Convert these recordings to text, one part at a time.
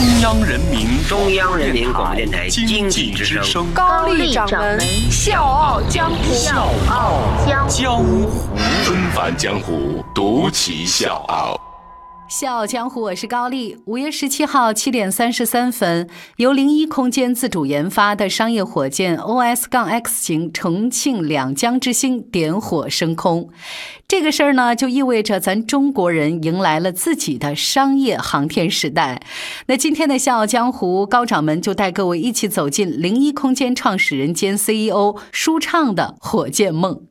中央人民中央人民广播电台经济之声，高丽掌门笑傲江湖，笑傲江湖，纷繁江湖，独骑笑傲。笑傲江湖，我是高丽。五月十七号七点三十三分，由零一空间自主研发的商业火箭 OS- 杠 X 型重庆两江之星点火升空。这个事儿呢，就意味着咱中国人迎来了自己的商业航天时代。那今天的笑傲江湖高掌门就带各位一起走进零一空间创始人兼 CEO 舒畅的火箭梦。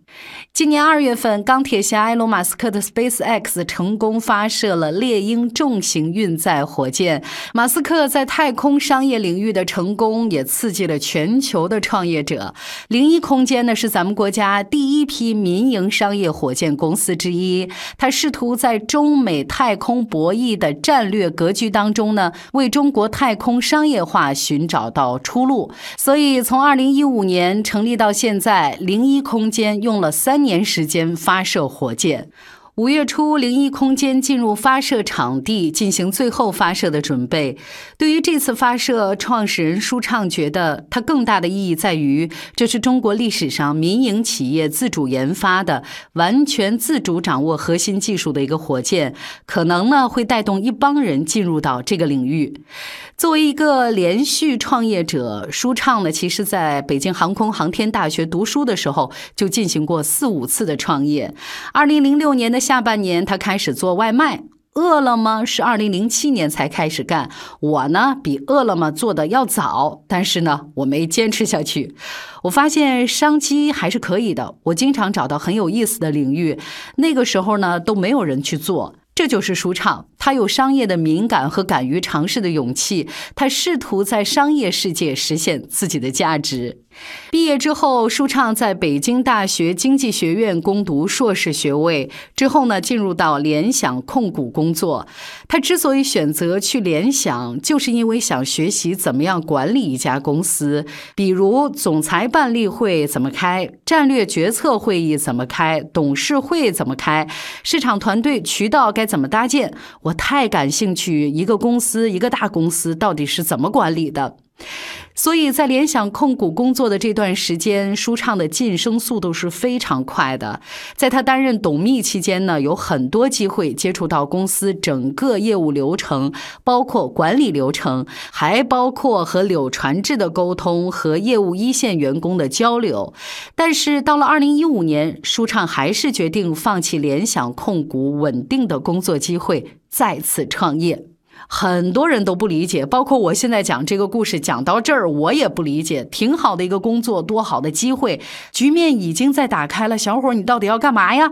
今年二月份，钢铁侠埃隆·马斯克的 SpaceX 成功发射了猎鹰重型运载火箭。马斯克在太空商业领域的成功，也刺激了全球的创业者。零一空间呢，是咱们国家第一批民营商业火箭公司之一。它试图在中美太空博弈的战略格局当中呢，为中国太空商业化寻找到出路。所以，从二零一五年成立到现在，零一空间用用了三年时间发射火箭。五月初，零一空间进入发射场地进行最后发射的准备。对于这次发射，创始人舒畅觉得，它更大的意义在于，这是中国历史上民营企业自主研发的、完全自主掌握核心技术的一个火箭，可能呢会带动一帮人进入到这个领域。作为一个连续创业者，舒畅呢，其实在北京航空航天大学读书的时候就进行过四五次的创业。二零零六年的下半年，他开始做外卖。饿了么是二零零七年才开始干，我呢比饿了么做的要早，但是呢我没坚持下去。我发现商机还是可以的，我经常找到很有意思的领域，那个时候呢都没有人去做。这就是舒畅，他有商业的敏感和敢于尝试的勇气，他试图在商业世界实现自己的价值。毕业之后，舒畅在北京大学经济学院攻读硕士学位，之后呢，进入到联想控股工作。他之所以选择去联想，就是因为想学习怎么样管理一家公司，比如总裁办例会怎么开，战略决策会议怎么开，董事会怎么开，市场团队渠道该怎么搭建。我太感兴趣，一个公司，一个大公司到底是怎么管理的。所以在联想控股工作的这段时间，舒畅的晋升速度是非常快的。在他担任董秘期间呢，有很多机会接触到公司整个业务流程，包括管理流程，还包括和柳传志的沟通和业务一线员工的交流。但是到了二零一五年，舒畅还是决定放弃联想控股稳定的工作机会，再次创业。很多人都不理解，包括我现在讲这个故事讲到这儿，我也不理解。挺好的一个工作，多好的机会，局面已经在打开了。小伙儿，你到底要干嘛呀？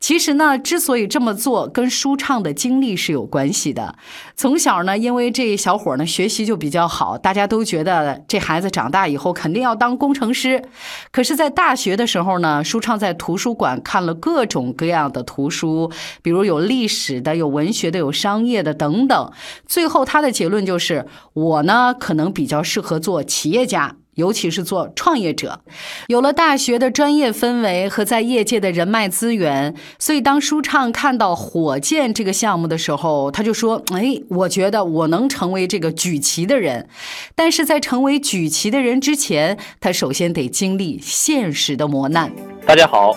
其实呢，之所以这么做，跟舒畅的经历是有关系的。从小呢，因为这小伙呢学习就比较好，大家都觉得这孩子长大以后肯定要当工程师。可是，在大学的时候呢，舒畅在图书馆看了各种各样的图书，比如有历史的、有文学的、有商业的等等。最后，他的结论就是：我呢，可能比较适合做企业家。尤其是做创业者，有了大学的专业氛围和在业界的人脉资源，所以当舒畅看到火箭这个项目的时候，他就说：“哎，我觉得我能成为这个举旗的人。”但是在成为举旗的人之前，他首先得经历现实的磨难。大家好，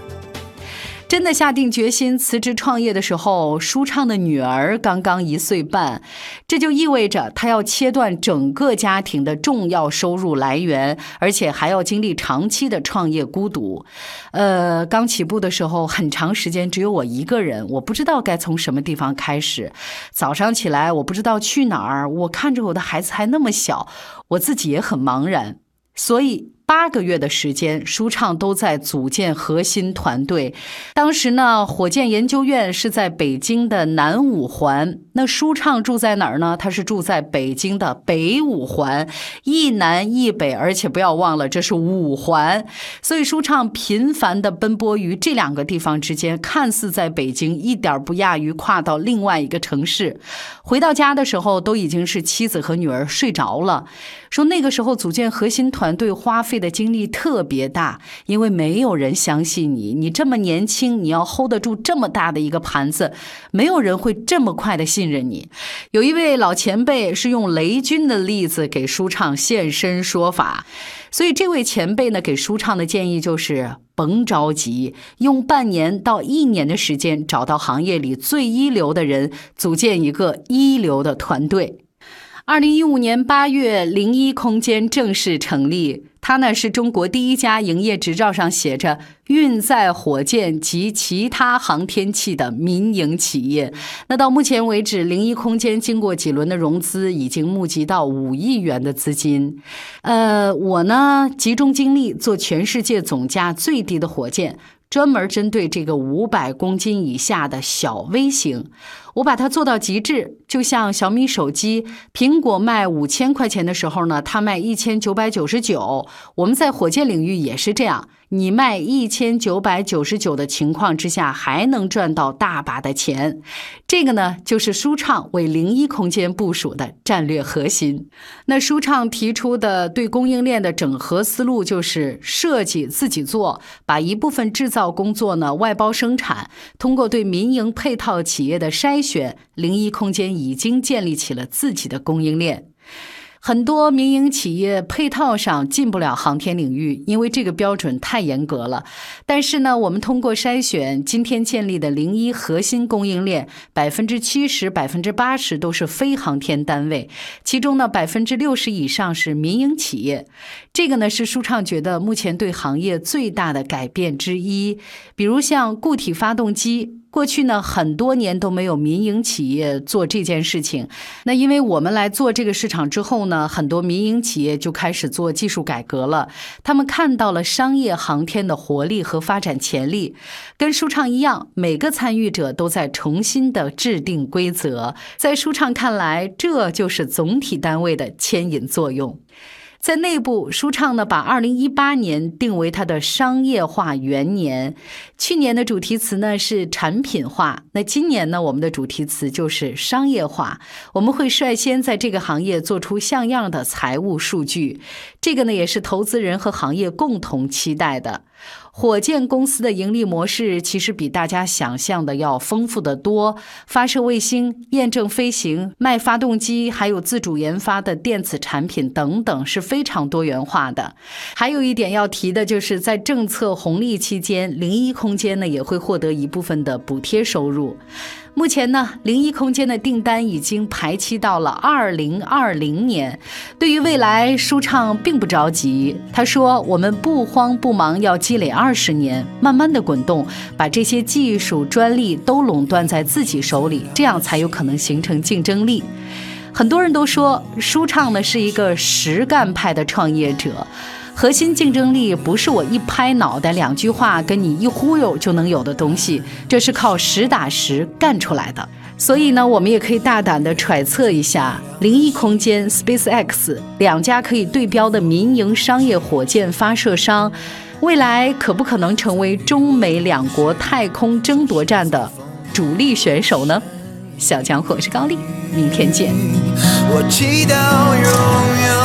真的下定决心辞职创业的时候，舒畅的女儿刚刚一岁半，这就意味着他要切断整个家庭的重要收入来源，而且还要经历长期的创业孤独。呃，刚起步的时候，很长时间只有我一个人，我不知道该从什么地方开始。早上起来，我不知道去哪儿，我看着我的孩子还那么小，我自己也很茫然，所以。八个月的时间，舒畅都在组建核心团队。当时呢，火箭研究院是在北京的南五环，那舒畅住在哪儿呢？他是住在北京的北五环，一南一北，而且不要忘了这是五环，所以舒畅频繁地奔波于这两个地方之间，看似在北京，一点不亚于跨到另外一个城市。回到家的时候，都已经是妻子和女儿睡着了。说那个时候组建核心团队花费的精力特别大，因为没有人相信你，你这么年轻，你要 hold 得住这么大的一个盘子，没有人会这么快的信任你。有一位老前辈是用雷军的例子给舒畅现身说法，所以这位前辈呢给舒畅的建议就是甭着急，用半年到一年的时间找到行业里最一流的人，组建一个一流的团队。二零一五年八月，零一空间正式成立。它呢是中国第一家营业执照上写着“运载火箭及其他航天器”的民营企业。那到目前为止，零一空间经过几轮的融资，已经募集到五亿元的资金。呃，我呢集中精力做全世界总价最低的火箭。专门针对这个五百公斤以下的小微型，我把它做到极致。就像小米手机，苹果卖五千块钱的时候呢，它卖一千九百九十九。我们在火箭领域也是这样。你卖一千九百九十九的情况之下，还能赚到大把的钱，这个呢就是舒畅为零一空间部署的战略核心。那舒畅提出的对供应链的整合思路，就是设计自己做，把一部分制造工作呢外包生产，通过对民营配套企业的筛选，零一空间已经建立起了自己的供应链。很多民营企业配套上进不了航天领域，因为这个标准太严格了。但是呢，我们通过筛选，今天建立的零一核心供应链，百分之七十、百分之八十都是非航天单位，其中呢，百分之六十以上是民营企业。这个呢，是舒畅觉得目前对行业最大的改变之一。比如像固体发动机。过去呢，很多年都没有民营企业做这件事情。那因为我们来做这个市场之后呢，很多民营企业就开始做技术改革了。他们看到了商业航天的活力和发展潜力，跟舒畅一样，每个参与者都在重新的制定规则。在舒畅看来，这就是总体单位的牵引作用。在内部，舒畅呢把二零一八年定为它的商业化元年。去年的主题词呢是产品化，那今年呢我们的主题词就是商业化。我们会率先在这个行业做出像样的财务数据，这个呢也是投资人和行业共同期待的。火箭公司的盈利模式其实比大家想象的要丰富的多，发射卫星、验证飞行、卖发动机，还有自主研发的电子产品等等，是非常多元化的。还有一点要提的就是，在政策红利期间，零一空间呢也会获得一部分的补贴收入。目前呢，零一空间的订单已经排期到了二零二零年。对于未来，舒畅并不着急。他说：“我们不慌不忙，要积累二十年，慢慢的滚动，把这些技术专利都垄断在自己手里，这样才有可能形成竞争力。”很多人都说，舒畅呢是一个实干派的创业者。核心竞争力不是我一拍脑袋两句话跟你一忽悠就能有的东西，这是靠实打实干出来的。所以呢，我们也可以大胆的揣测一下，零一空间、SpaceX 两家可以对标的民营商业火箭发射商，未来可不可能成为中美两国太空争夺战的主力选手呢？小强，我是高丽，明天见。我祈祷拥有